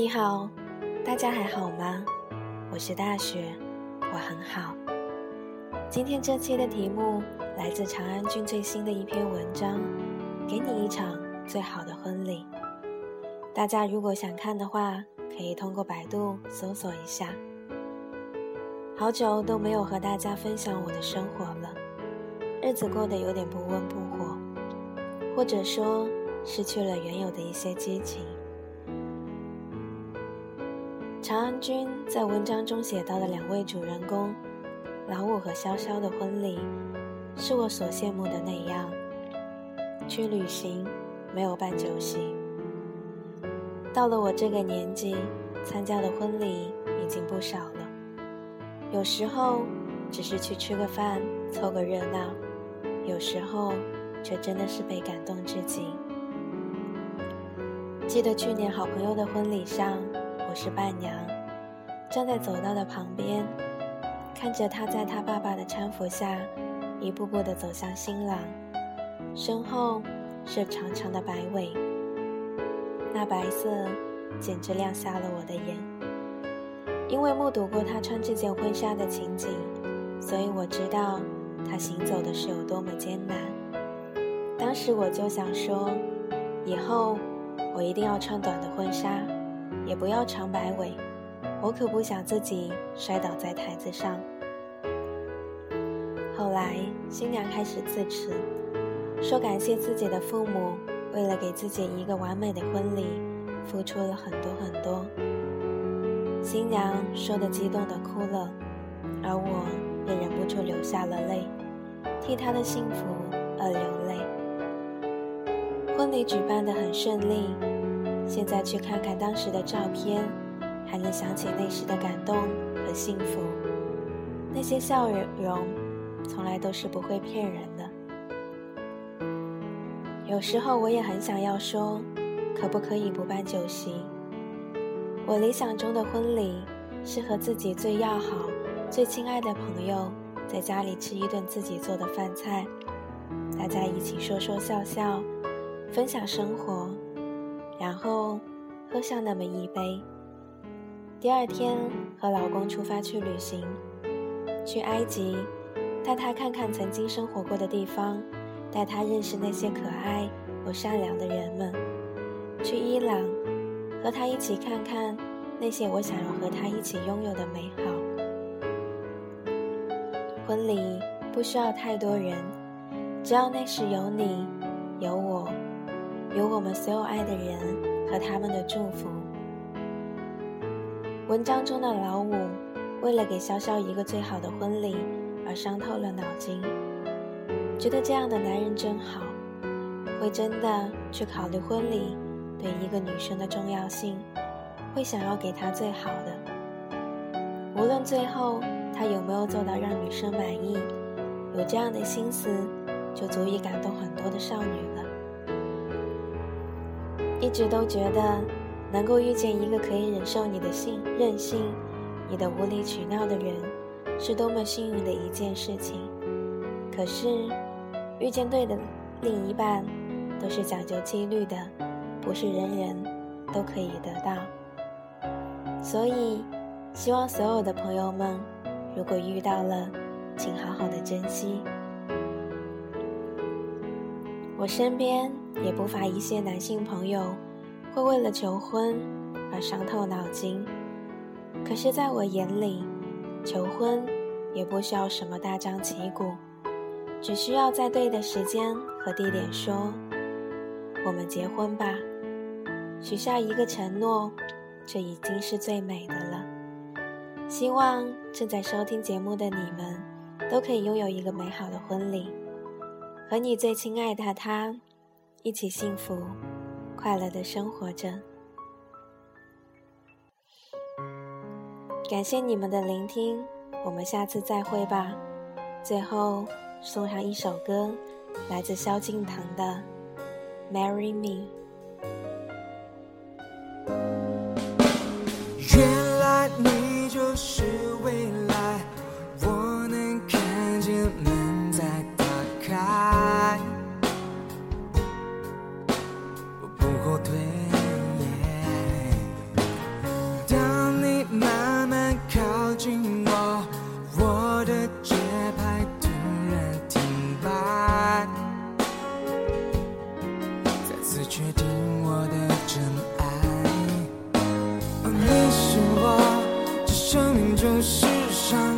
你好，大家还好吗？我是大雪，我很好。今天这期的题目来自长安君最新的一篇文章，《给你一场最好的婚礼》。大家如果想看的话，可以通过百度搜索一下。好久都没有和大家分享我的生活了，日子过得有点不温不火，或者说失去了原有的一些激情。长安君在文章中写到的两位主人公，老五和潇潇的婚礼，是我所羡慕的那样。去旅行，没有办酒席。到了我这个年纪，参加的婚礼已经不少了。有时候只是去吃个饭，凑个热闹；有时候却真的是被感动至极。记得去年好朋友的婚礼上。我是伴娘，站在走道的旁边，看着他在他爸爸的搀扶下，一步步的走向新郎，身后是长长的白尾，那白色简直亮瞎了我的眼。因为目睹过他穿这件婚纱的情景，所以我知道他行走的是有多么艰难。当时我就想说，以后我一定要穿短的婚纱。也不要长摆尾，我可不想自己摔倒在台子上。后来新娘开始自持，说感谢自己的父母，为了给自己一个完美的婚礼，付出了很多很多。新娘说的激动的哭了，而我也忍不住流下了泪，替她的幸福而流泪。婚礼举办的很顺利。现在去看看当时的照片，还能想起那时的感动和幸福。那些笑容，从来都是不会骗人的。有时候我也很想要说，可不可以不办酒席？我理想中的婚礼是和自己最要好、最亲爱的朋友在家里吃一顿自己做的饭菜，大家一起说说笑笑，分享生活。然后喝上那么一杯。第二天和老公出发去旅行，去埃及，带他看看曾经生活过的地方，带他认识那些可爱又善良的人们。去伊朗，和他一起看看那些我想要和他一起拥有的美好。婚礼不需要太多人，只要那时有你，有我。有我们所有爱的人和他们的祝福。文章中的老五，为了给潇潇一个最好的婚礼而伤透了脑筋，觉得这样的男人真好，会真的去考虑婚礼对一个女生的重要性，会想要给她最好的。无论最后他有没有做到让女生满意，有这样的心思，就足以感动很多的少女了。一直都觉得，能够遇见一个可以忍受你的性任性、你的无理取闹的人，是多么幸运的一件事情。可是，遇见对的另一半，都是讲究几率的，不是人人都可以得到。所以，希望所有的朋友们，如果遇到了，请好好的珍惜。我身边。也不乏一些男性朋友，会为了求婚而伤透脑筋。可是，在我眼里，求婚也不需要什么大张旗鼓，只需要在对的时间和地点说“我们结婚吧”，许下一个承诺，这已经是最美的了。希望正在收听节目的你们，都可以拥有一个美好的婚礼，和你最亲爱的他。一起幸福、快乐的生活着。感谢你们的聆听，我们下次再会吧。最后送上一首歌，来自萧敬腾的《Marry Me》。原来你就是世上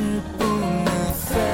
是不能飞。